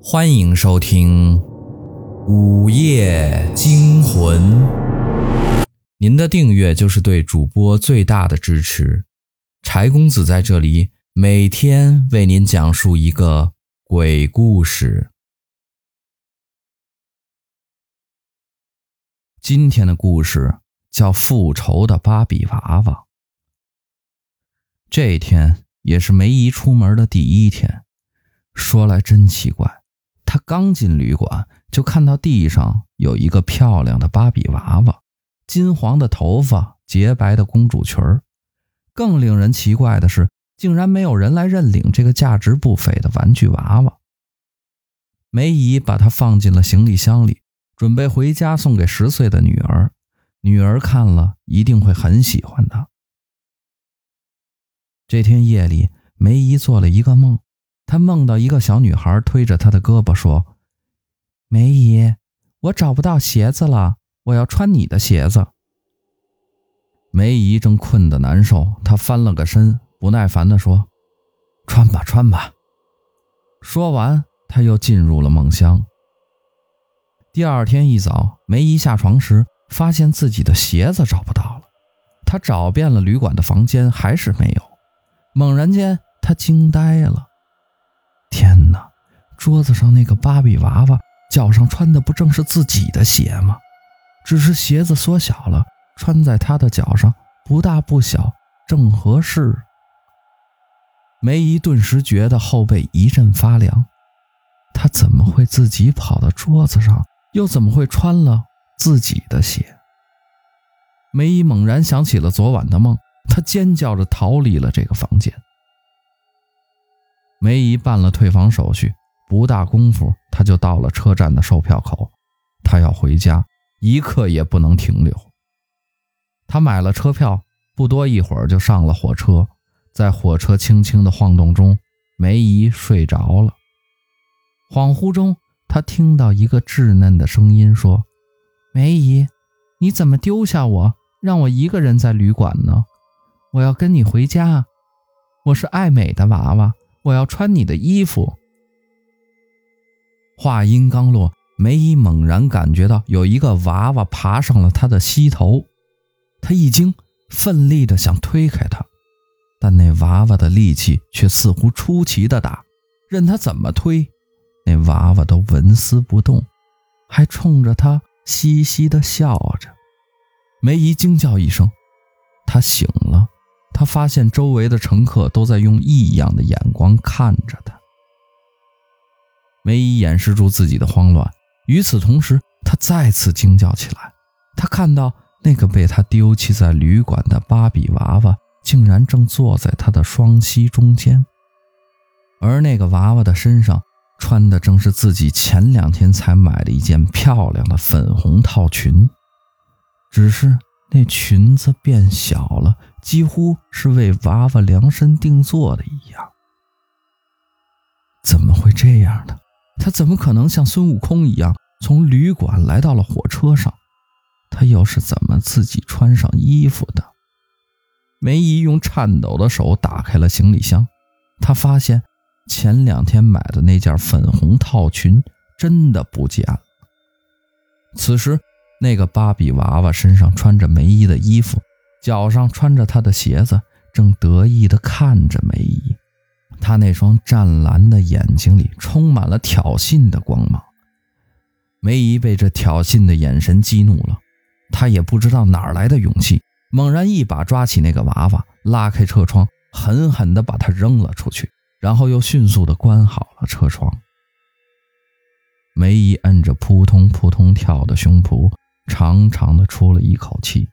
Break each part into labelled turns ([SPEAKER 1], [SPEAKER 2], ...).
[SPEAKER 1] 欢迎收听《午夜惊魂》。您的订阅就是对主播最大的支持。柴公子在这里每天为您讲述一个鬼故事。今天的故事叫《复仇的芭比娃娃》。这一天也是梅姨出门的第一天。说来真奇怪，他刚进旅馆，就看到地上有一个漂亮的芭比娃娃，金黄的头发，洁白的公主裙儿。更令人奇怪的是，竟然没有人来认领这个价值不菲的玩具娃娃。梅姨把它放进了行李箱里，准备回家送给十岁的女儿。女儿看了一定会很喜欢的。这天夜里，梅姨做了一个梦。他梦到一个小女孩推着他的胳膊说：“梅姨，我找不到鞋子了，我要穿你的鞋子。”梅姨正困得难受，她翻了个身，不耐烦地说：“穿吧，穿吧。”说完，她又进入了梦乡。第二天一早，梅姨下床时，发现自己的鞋子找不到了。她找遍了旅馆的房间，还是没有。猛然间，她惊呆了。天哪！桌子上那个芭比娃娃脚上穿的不正是自己的鞋吗？只是鞋子缩小了，穿在她的脚上不大不小，正合适。梅姨顿时觉得后背一阵发凉。她怎么会自己跑到桌子上？又怎么会穿了自己的鞋？梅姨猛然想起了昨晚的梦，她尖叫着逃离了这个房间。梅姨办了退房手续，不大功夫，她就到了车站的售票口。她要回家，一刻也不能停留。她买了车票，不多一会儿就上了火车。在火车轻轻的晃动中，梅姨睡着了。恍惚中，她听到一个稚嫩的声音说：“梅姨，你怎么丢下我，让我一个人在旅馆呢？我要跟你回家。我是爱美的娃娃。”我要穿你的衣服。话音刚落，梅姨猛然感觉到有一个娃娃爬上了她的膝头，她一惊，奋力的想推开它，但那娃娃的力气却似乎出奇的大，任她怎么推，那娃娃都纹丝不动，还冲着她嘻嘻的笑着。梅姨惊叫一声，她醒了。他发现周围的乘客都在用异样的眼光看着他。梅姨掩饰住自己的慌乱，与此同时，她再次惊叫起来。她看到那个被她丢弃在旅馆的芭比娃娃，竟然正坐在她的双膝中间，而那个娃娃的身上穿的正是自己前两天才买的一件漂亮的粉红套裙，只是。那裙子变小了，几乎是为娃娃量身定做的一样。怎么会这样呢？他怎么可能像孙悟空一样从旅馆来到了火车上？他又是怎么自己穿上衣服的？梅姨用颤抖的手打开了行李箱，她发现前两天买的那件粉红套裙真的不见了。此时。那个芭比娃娃身上穿着梅姨的衣服，脚上穿着他的鞋子，正得意地看着梅姨。他那双湛蓝的眼睛里充满了挑衅的光芒。梅姨被这挑衅的眼神激怒了，她也不知道哪来的勇气，猛然一把抓起那个娃娃，拉开车窗，狠狠地把它扔了出去，然后又迅速地关好了车窗。梅姨摁着扑通扑通跳的胸脯。长长的出了一口气，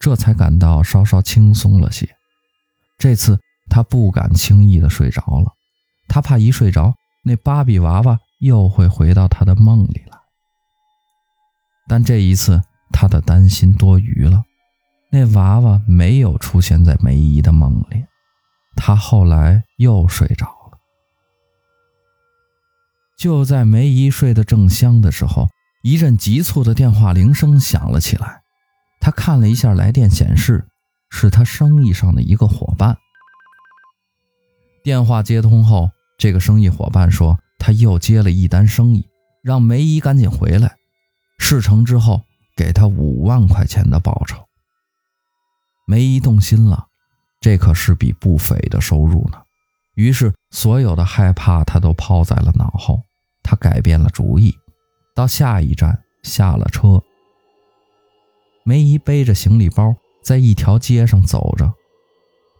[SPEAKER 1] 这才感到稍稍轻松了些。这次他不敢轻易的睡着了，他怕一睡着，那芭比娃娃又会回到他的梦里来。但这一次他的担心多余了，那娃娃没有出现在梅姨的梦里，他后来又睡着了。就在梅姨睡得正香的时候。一阵急促的电话铃声响了起来，他看了一下来电显示，是他生意上的一个伙伴。电话接通后，这个生意伙伴说他又接了一单生意，让梅姨赶紧回来，事成之后给他五万块钱的报酬。梅姨动心了，这可是笔不菲的收入呢。于是，所有的害怕他都抛在了脑后。他改变了主意，到下一站下了车。梅姨背着行李包在一条街上走着，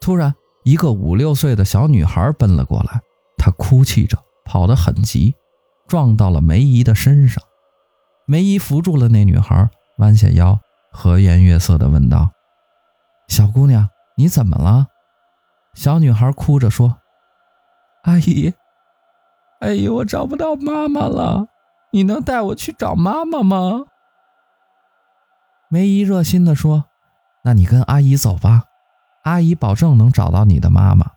[SPEAKER 1] 突然，一个五六岁的小女孩奔了过来，她哭泣着，跑得很急，撞到了梅姨的身上。梅姨扶住了那女孩，弯下腰，和颜悦色地问道：“小姑娘，你怎么了？”小女孩哭着说：“阿姨。”哎呦，我找不到妈妈了，你能带我去找妈妈吗？梅姨热心地说：“那你跟阿姨走吧，阿姨保证能找到你的妈妈。”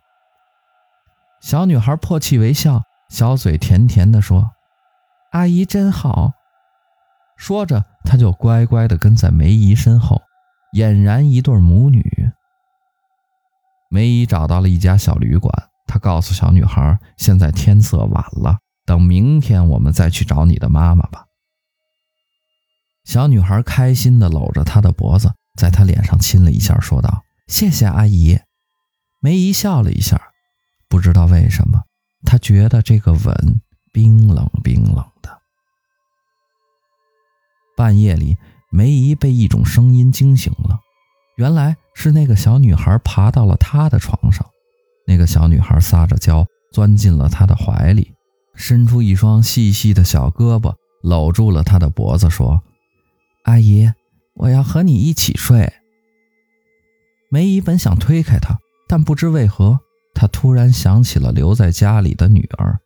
[SPEAKER 1] 小女孩破涕为笑，小嘴甜甜地说：“阿姨真好。”说着，她就乖乖地跟在梅姨身后，俨然一对母女。梅姨找到了一家小旅馆。她告诉小女孩：“现在天色晚了，等明天我们再去找你的妈妈吧。”小女孩开心地搂着他的脖子，在他脸上亲了一下，说道：“谢谢阿姨。”梅姨笑了一下，不知道为什么，她觉得这个吻冰冷冰冷的。半夜里，梅姨被一种声音惊醒了，原来是那个小女孩爬到了她的床上。那个小女孩撒着娇，钻进了他的怀里，伸出一双细细的小胳膊，搂住了他的脖子，说：“阿姨，我要和你一起睡。”梅姨本想推开他，但不知为何，她突然想起了留在家里的女儿，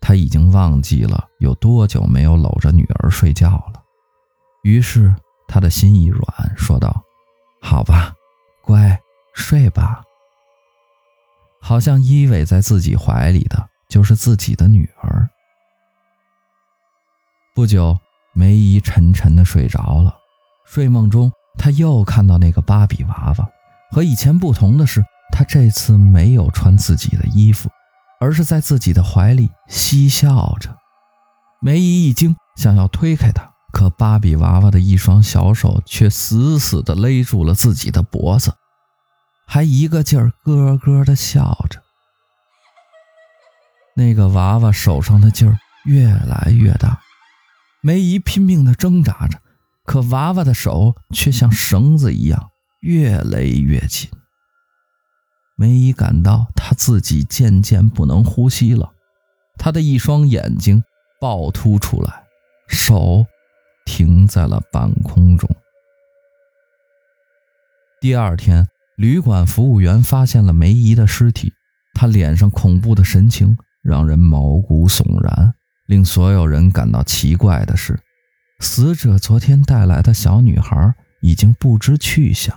[SPEAKER 1] 她已经忘记了有多久没有搂着女儿睡觉了。于是，她的心一软，说道：“好吧，乖，睡吧。”好像依偎在自己怀里的就是自己的女儿。不久，梅姨沉沉的睡着了。睡梦中，她又看到那个芭比娃娃。和以前不同的是，她这次没有穿自己的衣服，而是在自己的怀里嬉笑着。梅姨一惊，想要推开他，可芭比娃娃的一双小手却死死地勒住了自己的脖子。还一个劲儿咯咯的笑着，那个娃娃手上的劲儿越来越大，梅姨拼命的挣扎着，可娃娃的手却像绳子一样越勒越紧。梅姨感到她自己渐渐不能呼吸了，她的一双眼睛暴突出来，手停在了半空中。第二天。旅馆服务员发现了梅姨的尸体，她脸上恐怖的神情让人毛骨悚然。令所有人感到奇怪的是，死者昨天带来的小女孩已经不知去向，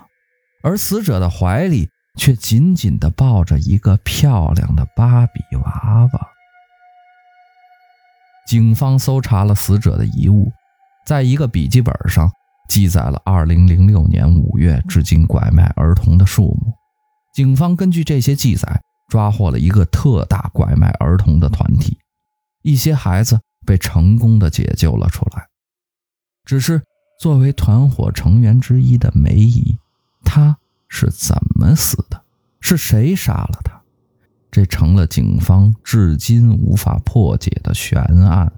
[SPEAKER 1] 而死者的怀里却紧紧地抱着一个漂亮的芭比娃娃。警方搜查了死者的遗物，在一个笔记本上。记载了2006年5月至今拐卖儿童的数目。警方根据这些记载，抓获了一个特大拐卖儿童的团体，一些孩子被成功的解救了出来。只是作为团伙成员之一的梅姨，她是怎么死的？是谁杀了她？这成了警方至今无法破解的悬案。